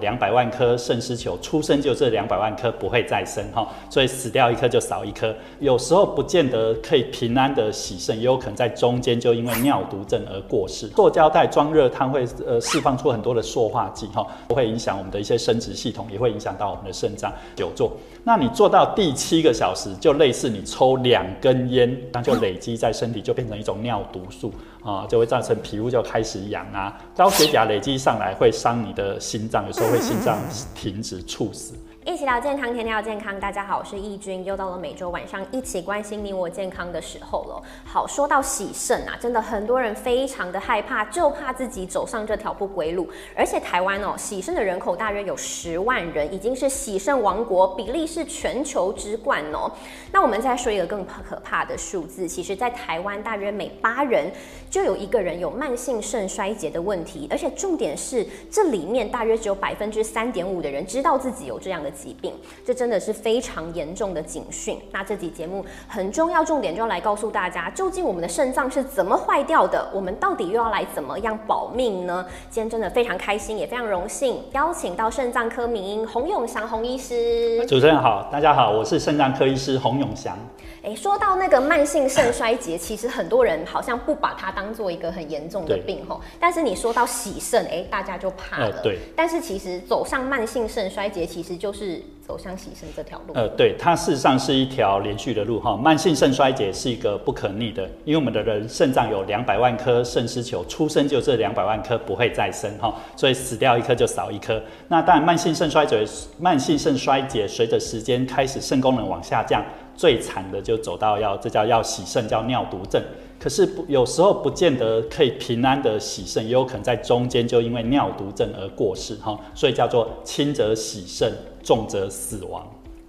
两百万颗肾丝球出生就这两百万颗不会再生哈，所以死掉一颗就少一颗。有时候不见得可以平安的洗肾，也有可能在中间就因为尿毒症而过世。塑胶袋装热汤会呃释放出很多的塑化剂哈，不会影响我们的一些生殖系统，也会影响到我们的肾脏。久坐，那你做到第七个小时，就类似你抽两根烟，那就累积在身体，就变成一种尿毒素啊，就会造成皮肤就开始痒啊，高血压累积上来会伤你的心脏，有时候。会心脏停止猝死。一起聊健康，天天聊健康。大家好，我是易君，又到了每周晚上一起关心你我健康的时候了。好，说到洗肾啊，真的很多人非常的害怕，就怕自己走上这条不归路。而且台湾哦，洗肾的人口大约有十万人，已经是洗肾王国，比例是全球之冠哦。那我们再说一个更可怕的数字，其实，在台湾大约每八人就有一个人有慢性肾衰竭的问题，而且重点是这里面大约只有百分之三点五的人知道自己有这样的。疾病，这真的是非常严重的警讯。那这集节目很重要，重点就要来告诉大家，究竟我们的肾脏是怎么坏掉的？我们到底又要来怎么样保命呢？今天真的非常开心，也非常荣幸邀请到肾脏科名医洪永祥洪医师。主持人好，大家好，我是肾脏科医师洪永祥。哎，说到那个慢性肾衰竭，其实很多人好像不把它当做一个很严重的病吼。但是你说到洗肾，哎，大家就怕了。对。但是其实走上慢性肾衰竭，其实就是走向洗肾这条路。呃，对，它事实上是一条连续的路哈。慢性肾衰竭是一个不可逆的，因为我们的人肾脏有两百万颗肾丝球，出生就这两百万颗不会再生哈，所以死掉一颗就少一颗。那当然，慢性肾衰竭，慢性肾衰竭随着时间开始肾功能往下降。最惨的就走到要，这叫要洗肾，叫尿毒症。可是不有时候不见得可以平安的洗肾，也有可能在中间就因为尿毒症而过世哈。所以叫做轻则洗肾，重则死亡。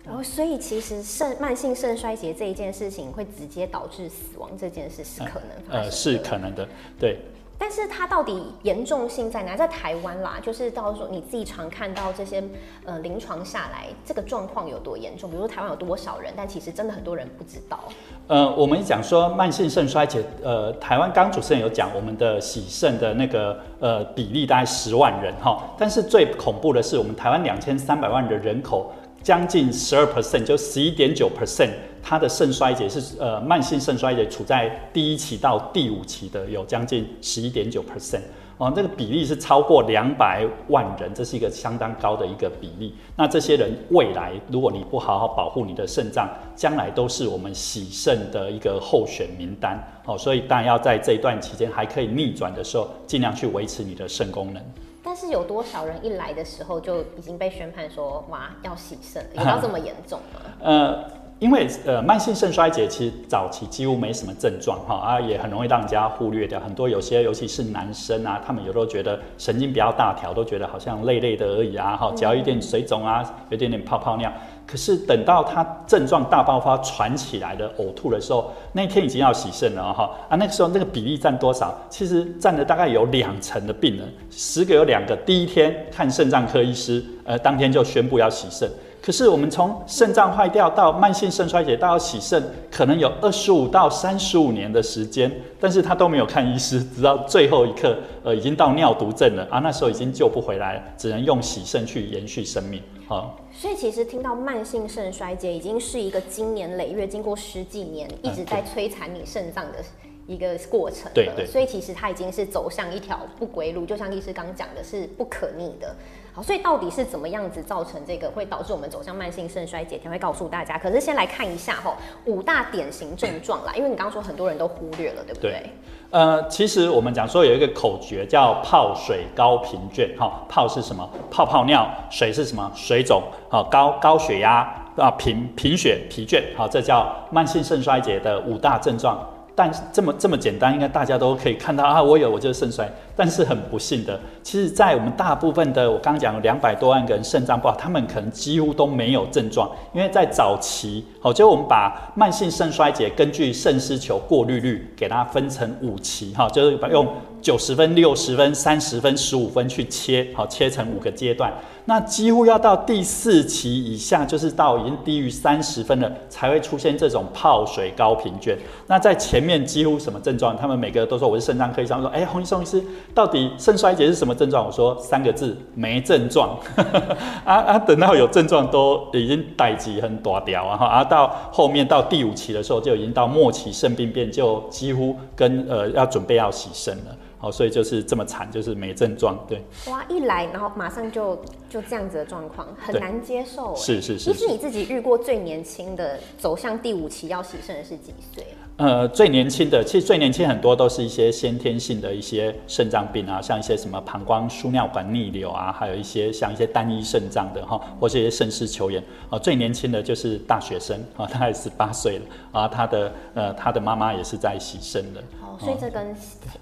然后，所以其实肾慢性肾衰竭这一件事情会直接导致死亡，这件事是可能。呃，是可能的，对。但是它到底严重性在哪？在台湾啦，就是到时候你自己常看到这些呃临床下来，这个状况有多严重？比如说台湾有多少人？但其实真的很多人不知道。呃，我们讲说慢性肾衰竭，呃，台湾刚主持人有讲我们的洗肾的那个呃比例大概十万人哈，但是最恐怖的是我们台湾两千三百万的人口。将近十二 percent，就十一点九 percent，它的肾衰竭是呃慢性肾衰竭处在第一期到第五期的，有将近十一点九 percent，哦，这个比例是超过两百万人，这是一个相当高的一个比例。那这些人未来如果你不好好保护你的肾脏，将来都是我们洗肾的一个候选名单。哦，所以当然要在这一段期间还可以逆转的时候，尽量去维持你的肾功能。但是有多少人一来的时候就已经被宣判说哇要洗肾，有到这么严重吗？呃，因为呃慢性肾衰竭其实早期几乎没什么症状哈啊，也很容易让人家忽略掉。很多有些尤其是男生啊，他们有时候觉得神经比较大条，都觉得好像累累的而已啊，哈，只要一点水肿啊，有点点泡泡尿。可是等到他症状大爆发、传起来的呕吐的时候，那天已经要洗肾了哈啊！那个时候那个比例占多少？其实占了大概有两成的病人，十个有两个第一天看肾脏科医师，呃，当天就宣布要洗肾。可是我们从肾脏坏掉到慢性肾衰竭到要洗肾，可能有二十五到三十五年的时间，但是他都没有看医师，直到最后一刻，呃，已经到尿毒症了啊，那时候已经救不回来了，只能用洗肾去延续生命好。所以其实听到慢性肾衰竭已经是一个经年累月、经过十几年一直在摧残你肾脏的一个过程。对对。所以其实它已经是走向一条不归路，就像律师刚讲的，是不可逆的。好，所以到底是怎么样子造成这个会导致我们走向慢性肾衰竭？天会告诉大家。可是先来看一下哈，五大典型症状啦，因为你刚刚说很多人都忽略了，对不对？呃，其实我们讲说有一个口诀叫泡水高频倦，哈，泡是什么？泡泡尿，水是什么？水肿，好，高高血压啊，贫贫血疲倦，好，这叫慢性肾衰竭的五大症状。但这么这么简单，应该大家都可以看到啊，我有，我就是肾衰。但是很不幸的，其实，在我们大部分的，我刚刚讲两百多万个人肾脏不好，他们可能几乎都没有症状，因为在早期，好，就我们把慢性肾衰竭根据肾丝球过滤率给它分成五期，哈，就是把用九十分、六十分、三十分、十五分去切，好，切成五个阶段。那几乎要到第四期以下，就是到已经低于三十分了，才会出现这种泡水高贫倦。那在前面几乎什么症状，他们每个都说我是肾脏科医生，说，哎，洪医生医师。到底肾衰竭是什么症状？我说三个字，没症状。啊啊，等到有症状都已经代际很多掉啊，啊，到后面到第五期的时候就已经到末期肾病变，就几乎跟呃要准备要洗肾了。哦，所以就是这么惨，就是没症状，对。哇，一来然后马上就就这样子的状况，很难接受。是是是。其实你自己遇过最年轻的走向第五期要洗肾的是几岁？呃，最年轻的，其实最年轻很多都是一些先天性的一些肾脏病啊，像一些什么膀胱输尿管逆流啊，还有一些像一些单一肾脏的哈，或是一些肾丝球炎啊。最年轻的就是大学生啊，大概十八岁了啊，他的呃他的妈妈也是在洗肾的。哦所以这跟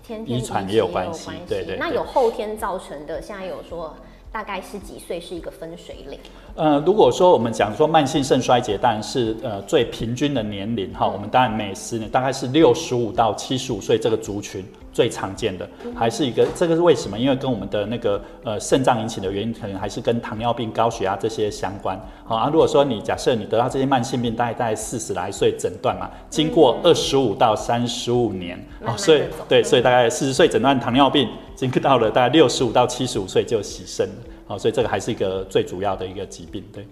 天天遗传也有关系，对对。那有后天造成的，现在有说大概是几岁是一个分水岭？呃，如果说我们讲说慢性肾衰竭，当然是呃最平均的年龄哈，我们当然每十年大概是六十五到七十五岁这个族群。最常见的还是一个，这个是为什么？因为跟我们的那个呃肾脏引起的原因，可能还是跟糖尿病、高血压这些相关。好啊，如果说你假设你得到这些慢性病，大概在四十来岁诊断嘛，经过二十五到三十五年，哦，所以对，所以大概四十岁诊断糖尿病，经过到了大概六十五到七十五岁就洗肾了。好，所以这个还是一个最主要的一个疾病，对。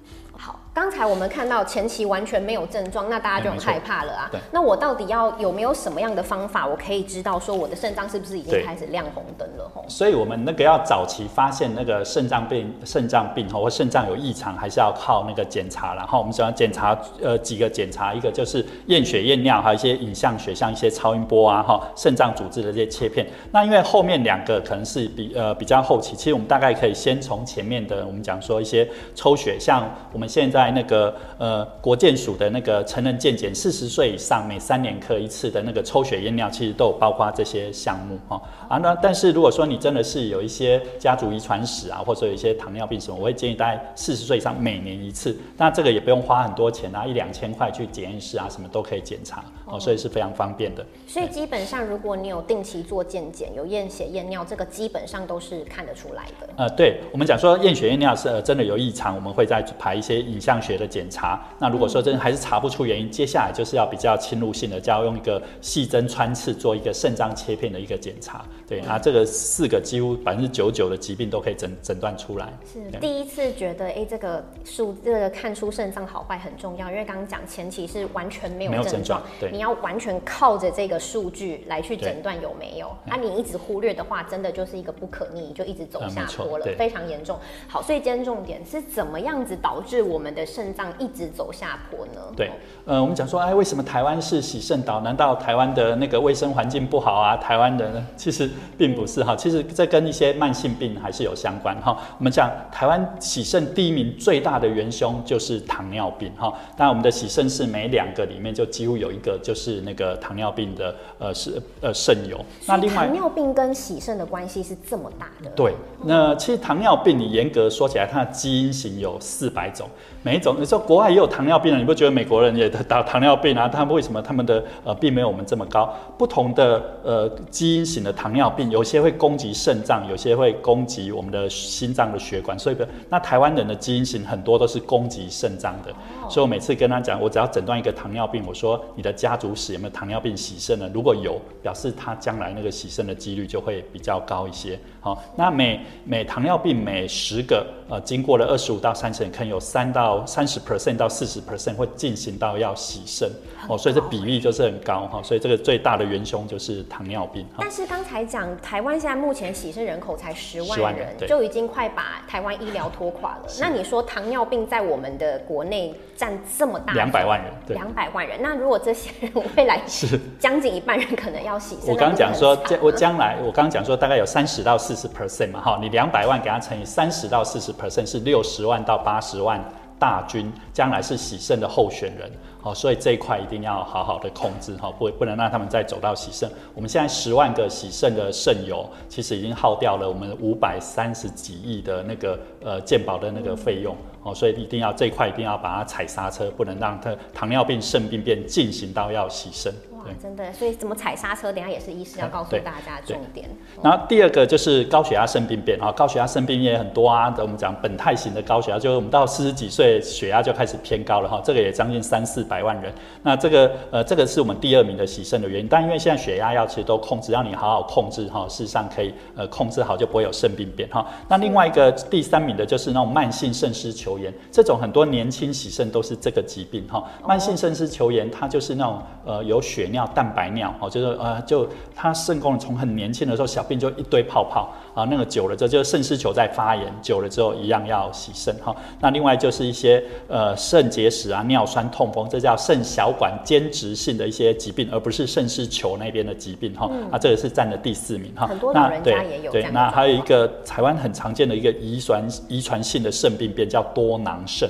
好，刚才我们看到前期完全没有症状，那大家就很害怕了啊。那我到底要有没有什么样的方法，我可以知道说我的肾脏是不是已经开始亮红灯了？吼。所以，我们那个要早期发现那个肾脏病、肾脏病或肾脏有异常，还是要靠那个检查。然后我们想要检查呃几个检查，一个就是验血验尿，还有一些影像学，像一些超音波啊，哈，肾脏组织的这些切片。那因为后面两个可能是比呃比较后期，其实我们大概可以先从前面的，我们讲说一些抽血，像我们。现在那个呃国健署的那个成人健检，四十岁以上每三年科一次的那个抽血验尿，其实都有包括这些项目哈啊。那但是如果说你真的是有一些家族遗传史啊，或者有一些糖尿病什么，我会建议大概四十岁以上每年一次。那这个也不用花很多钱啊，一两千块去检验室啊，什么都可以检查哦，所以是非常方便的。所以基本上如果你有定期做健检，有验血验尿，这个基本上都是看得出来的。呃，对我们讲说验血验尿是真的有异常，我们会再排一些。影像学的检查，那如果说真的还是查不出原因，接下来就是要比较侵入性的，就要用一个细针穿刺做一个肾脏切片的一个检查。对，那，这个四个几乎百分之九九的疾病都可以诊诊断出来。是第一次觉得，哎，这个数这个看出肾脏好坏很重要，因为刚刚讲前期是完全没有症状，对，你要完全靠着这个数据来去诊断有没有。啊，你一直忽略的话，真的就是一个不可逆，就一直走下坡了，非常严重。好，所以今天重点是怎么样子导致我们的肾脏一直走下坡呢？对，呃，我们讲说，哎，为什么台湾是洗肾岛？难道台湾的那个卫生环境不好啊？台湾的其实并不是哈，其实这跟一些慢性病还是有相关哈。我们讲台湾洗肾第一名最大的元凶就是糖尿病哈。当然，我们的洗肾是每两个里面就几乎有一个就是那个糖尿病的呃是呃肾友。那另外糖尿病跟洗肾的关系是这么大的？对，那其实糖尿病你严格说起来，它的基因型有四百种。每一种，你说国外也有糖尿病人，你不觉得美国人也得 糖尿病啊？他们为什么他们的呃并没有我们这么高？不同的呃基因型的糖尿病，有些会攻击肾脏，有些会攻击我们的心脏的血管。所以那台湾人的基因型很多都是攻击肾脏的。所以我每次跟他讲，我只要诊断一个糖尿病，我说你的家族史有没有糖尿病洗肾呢？如果有，表示他将来那个洗肾的几率就会比较高一些。好，那每每糖尿病每十个呃经过了二十五到三十年，可能有三到到三十 percent 到四十 percent 会进行到要洗肾哦，所以这比例就是很高哈，所以这个最大的元凶就是糖尿病。但是刚才讲台湾现在目前洗肾人口才十万人，就已经快把台湾医疗拖垮了。那你说糖尿病在我们的国内占这么大，两百万人，两百万人。那如果这些人未来 是将近一半人可能要洗肾，我刚刚讲说将我将来我刚刚讲说大概有三十到四十 percent 嘛哈，你两百万给他乘以三十到四十 percent 是六十万到八十万。大军将来是喜胜的候选人，好，所以这一块一定要好好的控制，哈，不不能让他们再走到喜胜。我们现在十万个喜胜的肾友，其实已经耗掉了我们五百三十几亿的那个呃健保的那个费用，哦，所以一定要这一块一定要把它踩刹车，不能让它糖尿病、肾病变进行到要喜胜。哇，真的，所以怎么踩刹车，等下也是医师要告诉大家重点。然后第二个就是高血压肾病变啊，高血压肾病也很多啊。我们讲本态型的高血压，就是我们到四十几岁血压就开始偏高了哈，这个也将近三四百万人。那这个呃，这个是我们第二名的洗肾的原因。但因为现在血压药其实都控制，让你好好控制哈，事实上可以呃控制好，就不会有肾病变哈。那另外一个第三名的就是那种慢性肾丝球炎，这种很多年轻洗肾都是这个疾病哈。慢性肾丝球炎它就是那种呃有血尿、蛋白尿哦，就是呃就他肾功能从很年轻的时候小便就一堆泡泡啊，那个久了之后就是肾丝球在发炎，久了之后一样要洗肾哈。那另外就是一些呃肾结石啊、尿酸、痛风，这叫肾小管间质性的一些疾病，而不是肾丝球那边的疾病哈。啊，这个是占了第四名哈。很多老人家也有对，那还有一个台湾很常见的一个遗传遗传性的肾病变叫多囊肾。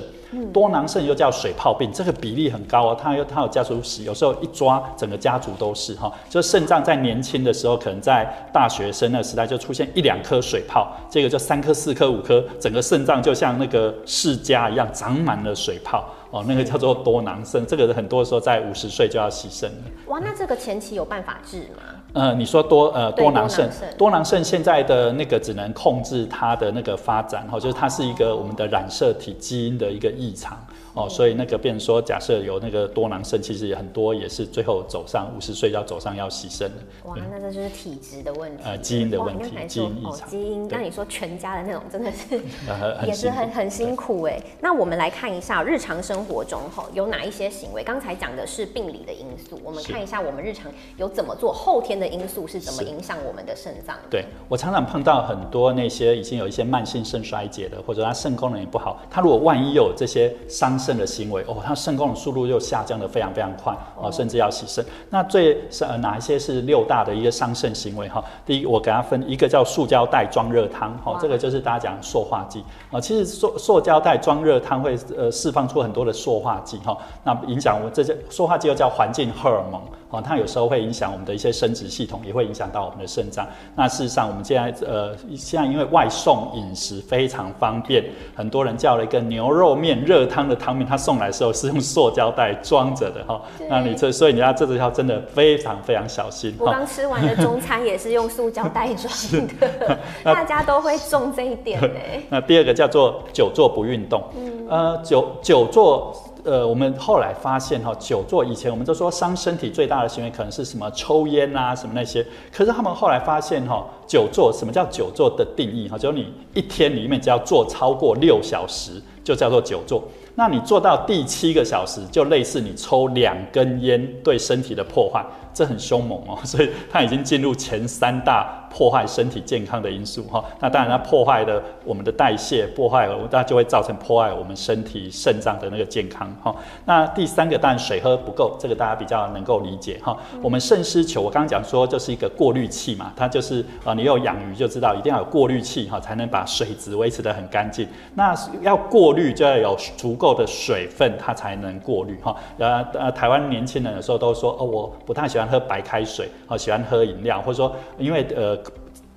多囊肾又叫水泡病，这个比例很高哦。它有它有家族史，有时候一抓整个家族都是哈。就肾脏在年轻的时候，可能在大学生那时代就出现一两颗水泡，这个就三颗、四颗、五颗，整个肾脏就像那个世家一样长满了水泡哦。那个叫做多囊肾，这个很多时候在五十岁就要洗肾了。哇，那这个前期有办法治吗？呃，你说多呃多囊肾，多囊肾现在的那个只能控制它的那个发展哈，就是它是一个我们的染色体基因的一个异常。哦，所以那个变说，假设有那个多囊肾，其实也很多也是最后走上五十岁要走上要牺牲的。哇，那这就是体质的问题，呃，基因的问题，基因异常。基因，那你说全家的那种，真的是 也是很很辛苦哎。那我们来看一下日常生活中哈有哪一些行为？刚才讲的是病理的因素，我们看一下我们日常有怎么做，后天的因素是怎么影响我们的肾脏？对我常常碰到很多那些已经有一些慢性肾衰竭的，或者他肾功能也不好，他如果万一有这些伤。肾的行为哦，它肾功能速度又下降的非常非常快哦，甚至要洗肾。那最是呃哪一些是六大的一个伤肾行为哈？第一，我给它分一个叫塑胶袋装热汤哈，这个就是大家讲塑化剂啊。其实塑塑胶袋装热汤会呃释放出很多的塑化剂哈，那影响我们这些塑化剂又叫环境荷尔蒙。哦，它有时候会影响我们的一些生殖系统，也会影响到我们的肾脏。那事实上，我们现在呃，现在因为外送饮食非常方便，很多人叫了一个牛肉面热汤的汤面，他送来的时候是用塑胶袋装着的哈。那你这，所以你要这次要真的非常非常小心。我刚吃完的中餐也是用塑胶袋装的，大家都会中这一点嘞。那第二个叫做久坐不运动，呃，久久坐。呃，我们后来发现哈，久坐以前我们都说伤身体最大的行为可能是什么抽烟啊，什么那些。可是他们后来发现哈，久坐什么叫久坐的定义哈，就是你一天里面只要坐超过六小时，就叫做久坐。那你做到第七个小时，就类似你抽两根烟对身体的破坏。这很凶猛哦，所以它已经进入前三大破坏身体健康的因素哈。那当然，它破坏的我们的代谢，破坏了，那就会造成破坏我们身体肾脏的那个健康哈。那第三个，当然水喝不够，这个大家比较能够理解哈。我们肾丝球，我刚刚讲说就是一个过滤器嘛，它就是啊，你有养鱼就知道，一定要有过滤器哈，才能把水质维持得很干净。那要过滤就要有足够的水分，它才能过滤哈。呃呃，台湾年轻人有时候都说哦，我不太喜欢。喝白开水，好喜欢喝饮料，或者说因为呃。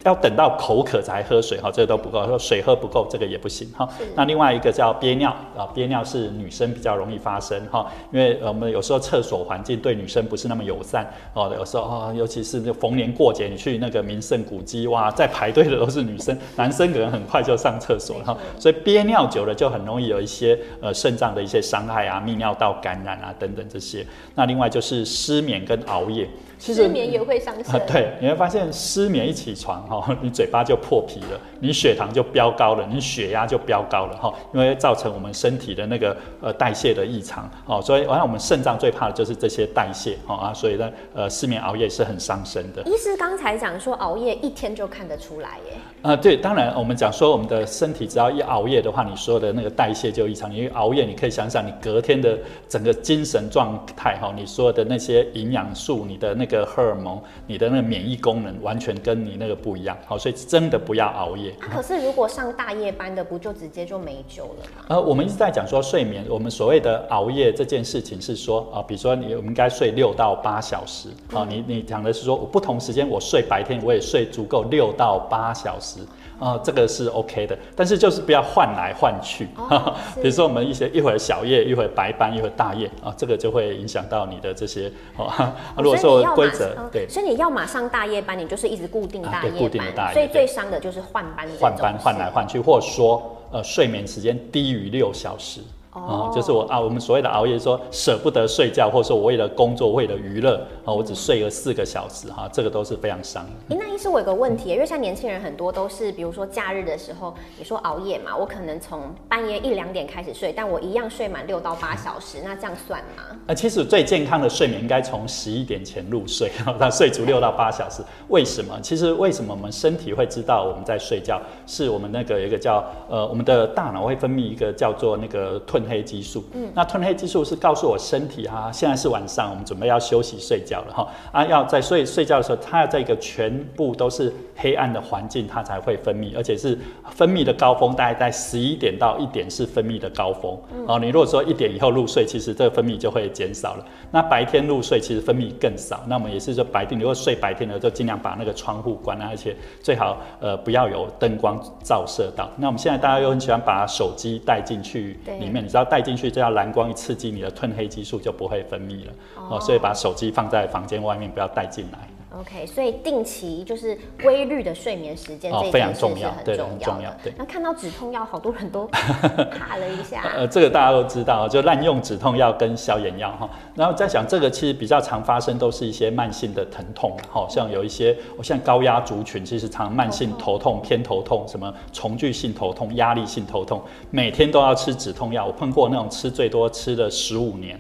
要等到口渴才喝水哈，这个都不够。说水喝不够，这个也不行哈。那另外一个叫憋尿啊，憋尿是女生比较容易发生哈，因为我们有时候厕所环境对女生不是那么友善哦。有时候啊，尤其是逢年过节，你去那个名胜古迹哇，在排队的都是女生，男生可能很快就上厕所哈。所以憋尿久了就很容易有一些呃肾脏的一些伤害啊，泌尿道感染啊等等这些。那另外就是失眠跟熬夜。失眠也会伤肾。对，你会发现失眠一起床哈，你嘴巴就破皮了，你血糖就飙高了，你血压就飙高了哈，因为造成我们身体的那个呃代谢的异常哦，所以好像我们肾脏最怕的就是这些代谢哈啊，所以呢呃失眠熬夜是很伤身的。医师刚才讲说熬夜一天就看得出来耶。啊对，当然我们讲说我们的身体只要一熬夜的话，你所有的那个代谢就异常，因为熬夜你可以想想你隔天的整个精神状态哈，你所有的那些营养素，你的那个。荷尔蒙，你的那个免疫功能完全跟你那个不一一样。好，所以真的不要熬夜。可是如果上大夜班的，不就直接就没救了吗？呃，我们一直在讲说睡眠，我们所谓的熬夜这件事情是说啊，比如说你我们应该睡六到八小时。好，你你讲的是说我不同时间我睡白天我也睡足够六到八小时。啊，这个是 OK 的，但是就是不要换来换去。比如说我们一些一会儿小夜，一会儿白班，一会儿大夜啊，这个就会影响到你的这些 哦。如果说规则对，所以你要马上大夜班，你就是一直固定大夜班。所以最伤的就是换班。换班换来换去，或者说呃睡眠时间低于六小时。哦，就是我啊，我们所谓的熬夜，说舍不得睡觉，或者说我为了工作、为了娱乐啊，我只睡了四个小时哈，这个都是非常伤。哎，那医师，我有个问题，因为像年轻人很多都是，比如说假日的时候，你说熬夜嘛，我可能从半夜一两点开始睡，但我一样睡满六到八小时，那这样算吗？啊，其实最健康的睡眠应该从十一点前入睡，那睡足六到八小时。为什么？其实为什么我们身体会知道我们在睡觉？是我们那个有一个叫呃，我们的大脑会分泌一个叫做那个褪。黑激素，嗯，那褪黑激素是告诉我身体啊，现在是晚上，我们准备要休息睡觉了哈，啊，要在睡睡觉的时候，它要在一个全部都是黑暗的环境，它才会分泌，而且是分泌的高峰大概在十一点到一点是分泌的高峰，哦，你如果说一点以后入睡，其实这个分泌就会减少了。那白天入睡其实分泌更少，那我们也是说白天如果睡白天的就尽量把那个窗户关了，而且最好呃不要有灯光照射到。那我们现在大家又很喜欢把手机带进去里面。只要带进去，这样蓝光一刺激，你的褪黑激素就不会分泌了。哦，所以把手机放在房间外面，不要带进来。OK，所以定期就是规律的睡眠时间，这非常重要，对，很重要。对，那看到止痛药，好多人都 怕了一下。呃，这个大家都知道，就滥用止痛药跟消炎药哈。然后在想，这个其实比较常发生，都是一些慢性的疼痛，好像有一些，像高压族群，其实常慢性头痛、偏头痛，什么重聚性头痛、压力性头痛，每天都要吃止痛药。我碰过那种吃最多吃了十五年。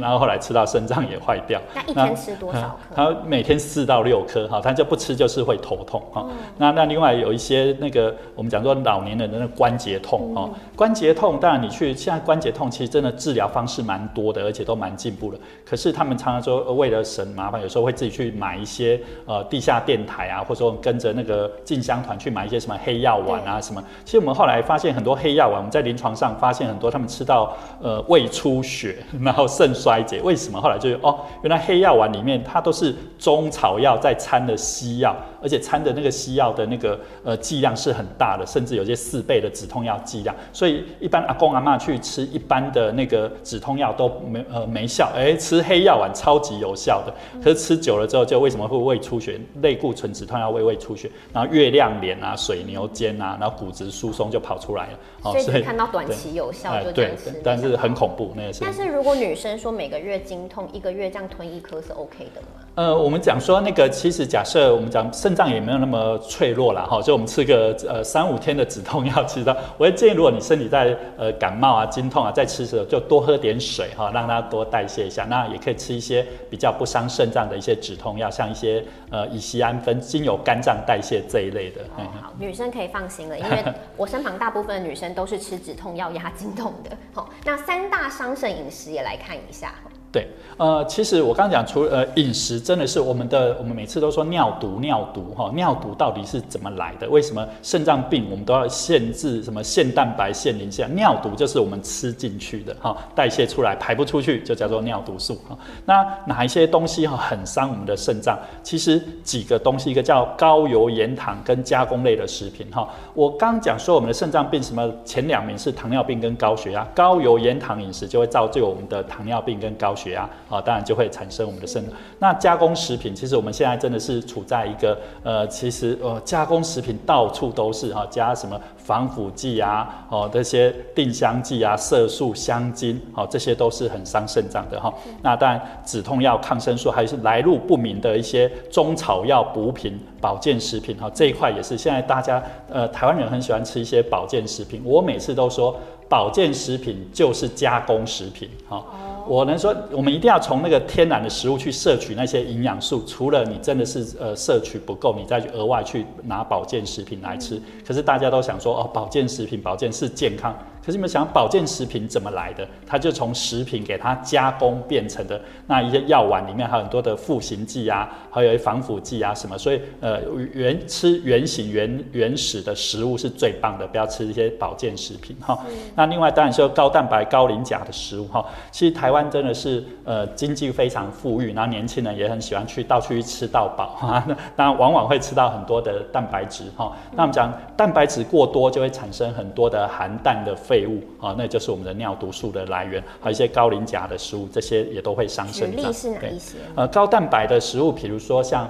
然后后来吃到肾脏也坏掉。那一天吃多少颗？他每天四到六颗，哈，他就不吃就是会头痛，哈。那那另外有一些那个我们讲说老年人的那关节痛，哦，关节痛，当然你去现在关节痛其实真的治疗方式蛮多的，而且都蛮进步的。可是他们常常说为了省麻烦，有时候会自己去买一些呃地下电台啊，或者说跟着那个进香团去买一些什么黑药丸啊什么。其实我们后来发现很多黑药丸，我们在临床上发现很多他们吃到呃胃出血，然后肾。衰竭为什么？后来就哦，原来黑药丸里面它都是中草药在掺的西药，而且掺的那个西药的那个呃剂量是很大的，甚至有些四倍的止痛药剂量。所以一般阿公阿妈去吃一般的那个止痛药都没呃没效，哎，吃黑药丸超级有效的。可是吃久了之后，就为什么会胃出血？类固醇止痛药胃胃出血，然后月亮脸啊、水牛肩啊，然后骨质疏松就跑出来了。所以看到短期有效就对，但是很恐怖那个是。但是如果女生说每个月经痛，一个月这样吞一颗是 OK 的吗？呃，我们讲说那个，其实假设我们讲肾脏也没有那么脆弱了哈，就我们吃个呃三五天的止痛药，其实我会建议，如果你身体在呃感冒啊、经痛啊，在吃的时候就多喝点水哈，让它多代谢一下。那也可以吃一些比较不伤肾脏的一些止痛药，像一些呃乙酰氨酚，经由肝脏代谢这一类的。好，女生可以放心了，因为 我身旁大部分的女生都是吃止痛药压经痛的。好，那三大伤肾饮食也来看一下。对，呃，其实我刚讲，除呃饮食真的是我们的，我们每次都说尿毒，尿毒哈，尿毒到底是怎么来的？为什么肾脏病我们都要限制什么限蛋白、限磷下？尿毒就是我们吃进去的哈，代谢出来排不出去就叫做尿毒素哈。那哪一些东西哈很伤我们的肾脏？其实几个东西，一个叫高油盐糖跟加工类的食品哈。我刚讲说我们的肾脏病什么前两名是糖尿病跟高血压，高油盐糖饮食就会造就我们的糖尿病跟高血。血压啊，当然就会产生我们的肾。那加工食品，其实我们现在真的是处在一个呃，其实呃，加工食品到处都是哈，加什么防腐剂啊，哦，这些定香剂啊，色素、香精，哦，这些都是很伤肾脏的哈。那当然，止痛药、抗生素，还是来路不明的一些中草药、补品、保健食品，哈，这一块也是现在大家呃，台湾人很喜欢吃一些保健食品。我每次都说，保健食品就是加工食品，哈。我能说，我们一定要从那个天然的食物去摄取那些营养素。除了你真的是呃摄取不够，你再去额外去拿保健食品来吃。可是大家都想说哦，保健食品保健是健康。可是你们想，保健食品怎么来的？它就从食品给它加工变成的。那一些药丸里面还有很多的赋形剂啊，还有防腐剂啊什么。所以呃，原吃原形原原始的食物是最棒的，不要吃一些保健食品哈。那另外当然说高蛋白高磷钾的食物哈，其实台湾真的是呃经济非常富裕，然后年轻人也很喜欢去到处去吃到饱哈。那往往会吃到很多的蛋白质哈。那我们讲蛋白质过多就会产生很多的含氮的废物啊，那就是我们的尿毒素的来源，还有一些高磷钾的食物，这些也都会伤肾脏。举例是哪一些？呃，高蛋白的食物，比如说像。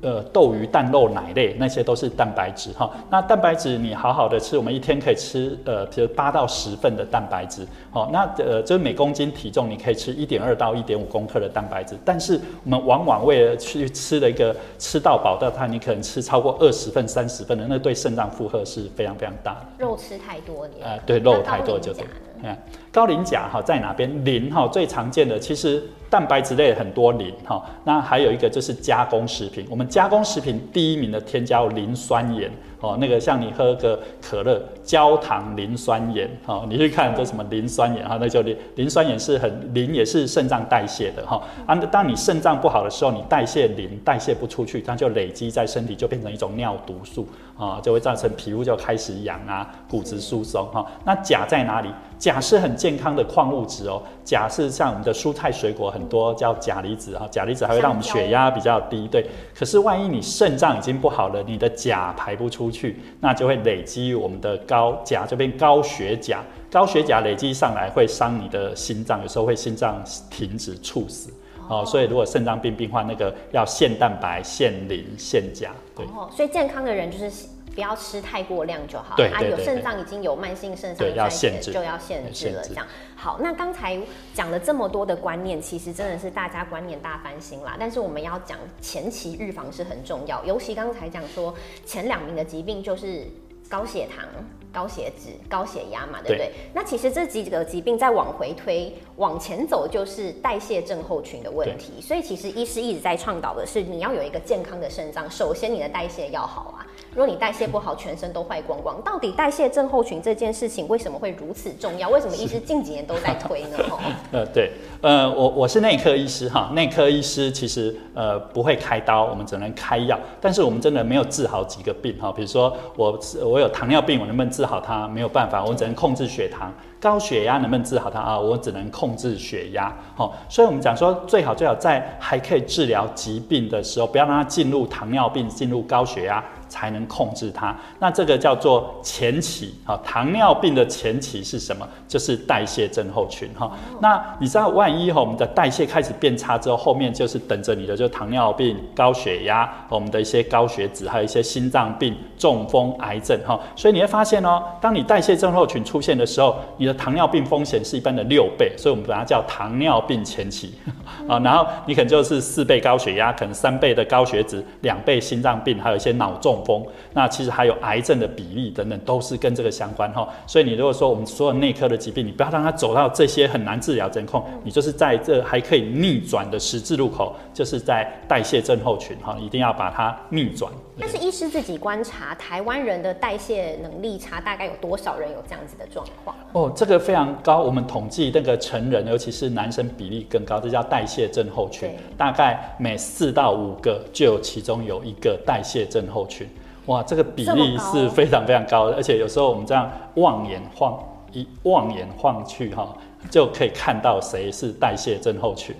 呃，豆鱼蛋肉奶类那些都是蛋白质哈。那蛋白质你好好的吃，我们一天可以吃呃，比如八到十份的蛋白质。好，那呃，就是每公斤体重你可以吃一点二到一点五公克的蛋白质。但是我们往往为了去吃了一个吃到饱的它，你可能吃超过二十份、三十份的，那对肾脏负荷是非常非常大的。肉吃太多，你呃，对，肉太多就对。嗯，高磷钾哈在哪边？磷哈最常见的其实蛋白质类很多磷哈，那还有一个就是加工食品。我们加工食品第一名的添加磷酸盐哦，那个像你喝个可乐，焦糖磷酸盐哈，你去看这什么磷酸盐哈，那就磷磷酸盐是很磷也是肾脏代谢的哈。啊，当你肾脏不好的时候，你代谢磷代谢不出去，它就累积在身体，就变成一种尿毒素啊，就会造成皮肤就开始痒啊，骨质疏松哈。那钾在哪里？钾是很健康的矿物质哦，钾是像我们的蔬菜水果很多叫钾离子哈，钾离子还会让我们血压比较低，对。可是万一你肾脏已经不好了，你的钾排不出去，那就会累积我们的高钾这边高血钾，高血钾累积上来会伤你的心脏，有时候会心脏停止猝死哦。所以如果肾脏病病患那个要限蛋白、限磷、限钾，对。哦，所以健康的人就是。不要吃太过量就好。对啊，有肾脏已经有慢性肾脏衰竭，就要限制了。这样好。那刚才讲了这么多的观念，其实真的是大家观念大翻新啦。但是我们要讲前期预防是很重要，尤其刚才讲说前两名的疾病就是高血糖。高血脂、高血压嘛，对不对？那其实这几个疾病再往回推、往前走，就是代谢症候群的问题。所以其实医师一直在倡导的是，你要有一个健康的肾脏，首先你的代谢要好啊。如果你代谢不好，全身都坏光光。到底代谢症候群这件事情为什么会如此重要？为什么医师近几年都在推呢？呃，对，呃，我我是内科医师哈，内科医师其实呃不会开刀，我们只能开药。但是我们真的没有治好几个病哈，比如说我我有糖尿病，我能不能治？好，它没有办法，我只能控制血糖。高血压能不能治好它啊？我只能控制血压。好，所以我们讲说，最好最好在还可以治疗疾病的时候，不要让它进入糖尿病，进入高血压。才能控制它，那这个叫做前期哈，糖尿病的前期是什么？就是代谢症候群哈。那你知道，万一哈我们的代谢开始变差之后，后面就是等着你的，就糖尿病、高血压，我们的一些高血脂，还有一些心脏病、中风、癌症哈。所以你会发现哦，当你代谢症候群出现的时候，你的糖尿病风险是一般的六倍，所以我们把它叫糖尿病前期 啊。然后你可能就是四倍高血压，可能三倍的高血脂，两倍心脏病，还有一些脑中。风，那其实还有癌症的比例等等，都是跟这个相关哈。所以你如果说我们所有内科的疾病，你不要让它走到这些很难治疗、监控，你就是在这还可以逆转的十字路口，就是在代谢症候群哈，一定要把它逆转。但是医师自己观察，台湾人的代谢能力差，大概有多少人有这样子的状况？哦，这个非常高。我们统计那个成人，尤其是男生比例更高，这叫代谢症候群。大概每四到五个就有其中有一个代谢症候群。哇，这个比例是非常非常高的，而且有时候我们这样望眼晃一望眼晃去哈，就可以看到谁是代谢症候群。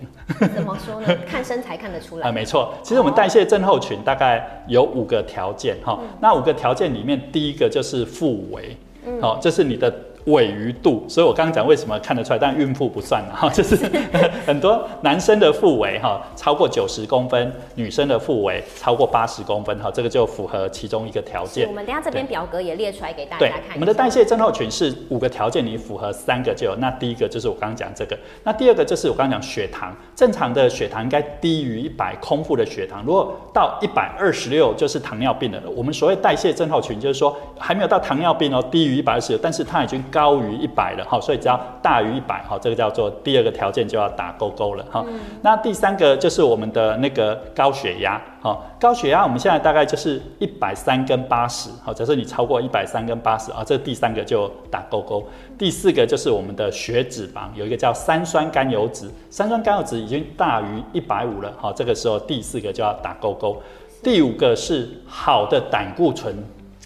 怎么说呢？看身材看得出来啊？没错，其实我们代谢症候群大概有五个条件哈，那五个条件里面第一个就是腹围，好，这是你的。尾鱼度，所以我刚刚讲为什么看得出来，但孕妇不算了哈，就是 很多男生的腹围哈超过九十公分，女生的腹围超过八十公分哈，这个就符合其中一个条件。我们等下这边表格也列出来给大家看。我们的代谢症候群是五个条件，你符合三个就有。那第一个就是我刚刚讲这个，那第二个就是我刚刚讲血糖，正常的血糖应该低于一百，空腹的血糖如果到一百二十六就是糖尿病了。我们所谓代谢症候群就是说还没有到糖尿病哦，低于一百二十六，但是它已经。高于一百了哈，所以只要大于一百哈，这个叫做第二个条件就要打勾勾了哈。那第三个就是我们的那个高血压哈，高血压我们现在大概就是一百三跟八十哈，假设你超过一百三跟八十啊，这第三个就打勾勾。第四个就是我们的血脂肪，有一个叫三酸甘油脂，三酸甘油脂已经大于一百五了哈，这个时候第四个就要打勾勾。第五个是好的胆固醇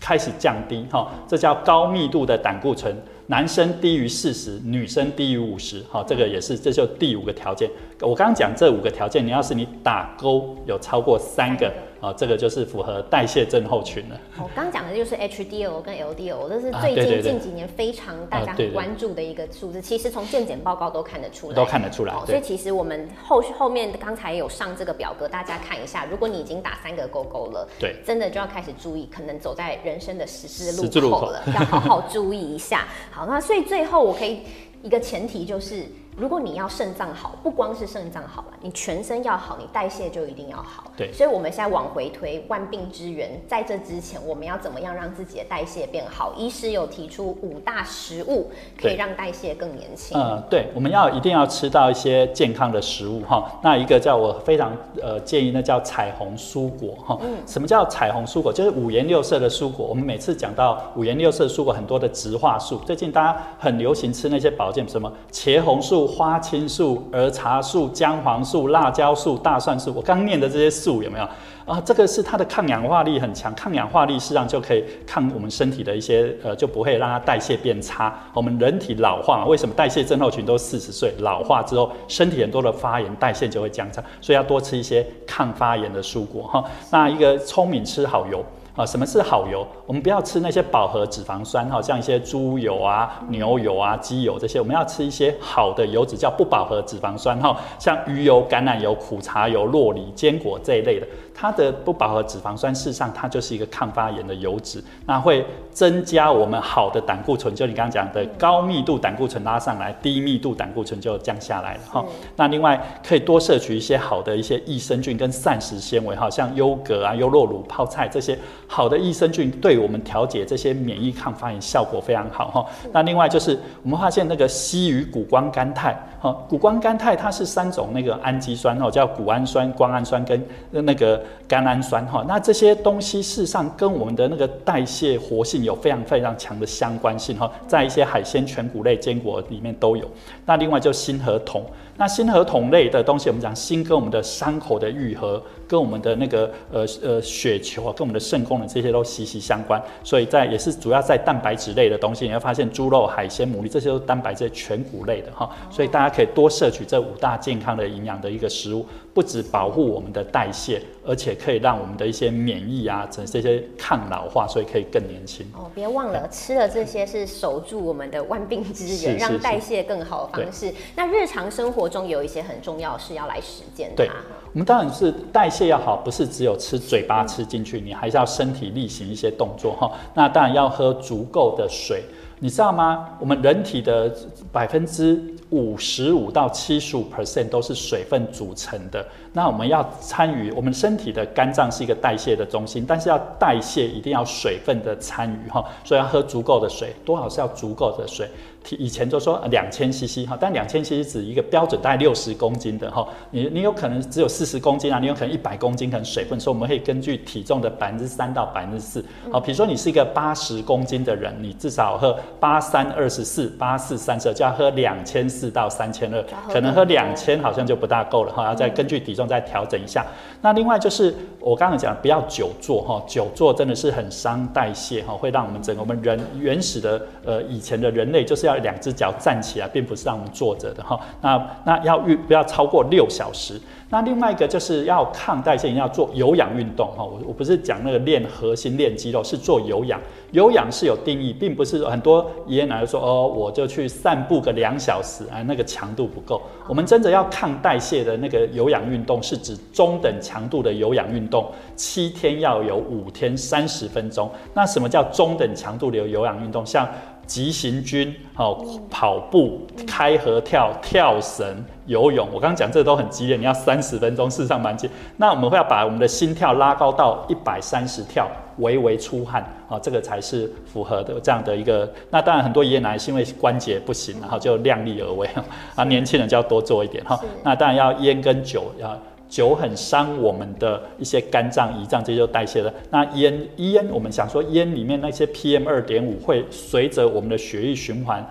开始降低哈，这叫高密度的胆固醇。男生低于四十，女生低于五十，好，这个也是，这就第五个条件。我刚刚讲这五个条件，你要是你打勾有超过三个。啊，这个就是符合代谢症候群了。我刚讲的就是 HDL 跟 LDL，这是最近近几年非常大家很关注的一个数字。其实从健检报告都看得出来，都看得出来。所以其实我们后续后面刚才有上这个表格，大家看一下。如果你已经打三个勾勾了，对，真的就要开始注意，可能走在人生的十字路口了，要好好注意一下。好，那所以最后我可以一个前提就是。如果你要肾脏好，不光是肾脏好了，你全身要好，你代谢就一定要好。对，所以我们现在往回推，万病之源，在这之前，我们要怎么样让自己的代谢变好？医师有提出五大食物可以让代谢更年轻。嗯，对，我们要一定要吃到一些健康的食物哈。那一个叫我非常呃建议，那叫彩虹蔬果哈。嗯，什么叫彩虹蔬果？就是五颜六色的蔬果。我们每次讲到五颜六色蔬果，很多的植化素，最近大家很流行吃那些保健，什么茄红素。花青素、儿茶素、姜黄素、辣椒素、大蒜素，我刚念的这些素有没有啊？这个是它的抗氧化力很强，抗氧化力实际上就可以抗我们身体的一些呃，就不会让它代谢变差。我们人体老化，为什么代谢症候群都四十岁？老化之后，身体很多的发炎，代谢就会降差，所以要多吃一些抗发炎的蔬果哈。那一个聪明吃好油。啊，什么是好油？我们不要吃那些饱和脂肪酸哈，像一些猪油啊、牛油啊、鸡油这些，我们要吃一些好的油脂，叫不饱和脂肪酸哈，像鱼油、橄榄油、苦茶油、洛梨、坚果这一类的。它的不饱和脂肪酸，事实上它就是一个抗发炎的油脂，那会增加我们好的胆固醇，就你刚刚讲的高密度胆固醇拉上来，低密度胆固醇就降下来了哈。那另外可以多摄取一些好的一些益生菌跟膳食纤维哈，像优格啊、优酪乳、泡菜这些好的益生菌，对我们调节这些免疫抗发炎效果非常好哈。那另外就是我们发现那个硒与谷胱甘肽哈，谷胱甘肽它是三种那个氨基酸哦，叫谷氨酸、胱氨酸跟那个。甘氨酸哈，那这些东西事实上跟我们的那个代谢活性有非常非常强的相关性哈，在一些海鲜、全谷类、坚果里面都有。那另外就锌和铜，那锌和铜类的东西，我们讲锌跟我们的伤口的愈合，跟我们的那个呃呃血球啊，跟我们的肾功能这些都息息相关。所以在也是主要在蛋白质类的东西，你会发现猪肉、海鲜、牡蛎这些都是蛋白质全谷类的哈。所以大家可以多摄取这五大健康的营养的一个食物，不止保护我们的代谢，而且可以让我们的一些免疫啊，这这些抗老化，所以可以更年轻。哦，别忘了吃了这些是守住我们的万病之源，让代谢更好的方式。那日常生活中有一些很重要是要来实践的。对。我们当然是代谢要好，不是只有吃嘴巴吃进去，你还是要身体力行一些动作哈。那当然要喝足够的水。你知道吗？我们人体的百分之五十五到七十五 percent 都是水分组成的。那我们要参与，我们身体的肝脏是一个代谢的中心，但是要代谢一定要水分的参与哈，所以要喝足够的水，多少是要足够的水。以前就说两千 CC 哈，但两千 CC 指一个标准大概六十公斤的哈，你你有可能只有四十公斤啊，你有可能一百公斤可能水分，所以我们可以根据体重的百分之三到百分之四，好，比如说你是一个八十公斤的人，你至少喝八三二十四，八四三十二，就要喝两千四到三千二，可能喝两千好像就不大够了哈，要再根据体重再调整一下。那另外就是我刚刚讲不要久坐哈，久坐真的是很伤代谢哈，会让我们整个我们人原始的呃以前的人类就是要。要两只脚站起来，并不是让我们坐着的哈。那那要运不要超过六小时。那另外一个就是要抗代谢，要做有氧运动哈。我我不是讲那个练核心、练肌肉，是做有氧。有氧是有定义，并不是很多爷爷奶奶说哦，我就去散步个两小时，啊，那个强度不够。我们真的要抗代谢的那个有氧运动，是指中等强度的有氧运动，七天要有五天三十分钟。那什么叫中等强度的有氧运动？像急行军、好跑步、开合跳、跳绳、游泳，我刚刚讲这都很激烈，你要三十分钟，事实上蛮激。那我们会要把我们的心跳拉高到一百三十跳。微微出汗啊，这个才是符合的这样的一个。那当然很多爷爷奶奶是因为关节不行，然后就量力而为啊，年轻人就要多做一点哈。那当然要烟跟酒要。酒很伤我们的一些肝脏、胰脏，这些就代谢了。那烟烟，我们想说烟里面那些 PM 二点五会随着我们的血液循环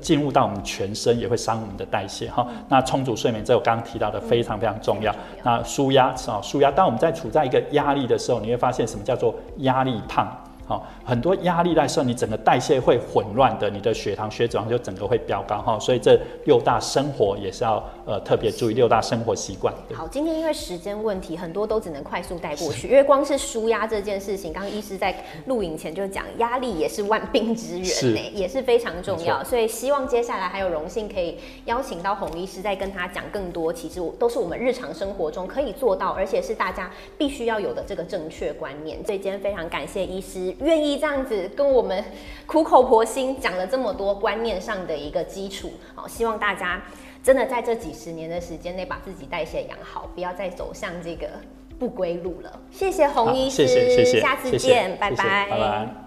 进入到我们全身，也会伤我们的代谢哈。那充足睡眠，这我刚刚提到的非常非常重要。那舒压啊，舒压。当我们在处在一个压力的时候，你会发现什么叫做压力胖？好，很多压力在时候，你整个代谢会混乱的，你的血糖、血脂就整个会飙高哈。所以这六大生活也是要呃特别注意六大生活习惯。好，今天因为时间问题，很多都只能快速带过去，因为光是舒压这件事情，刚刚医师在录影前就讲，压力也是万病之源呢，也是非常重要。所以希望接下来还有荣幸可以邀请到洪医师，再跟他讲更多，其实都是我们日常生活中可以做到，而且是大家必须要有的这个正确观念。所以今天非常感谢医师。愿意这样子跟我们苦口婆心讲了这么多观念上的一个基础，好，希望大家真的在这几十年的时间内把自己代谢养好，不要再走向这个不归路了。谢谢洪医师，谢谢谢谢，下次见，拜拜，拜拜。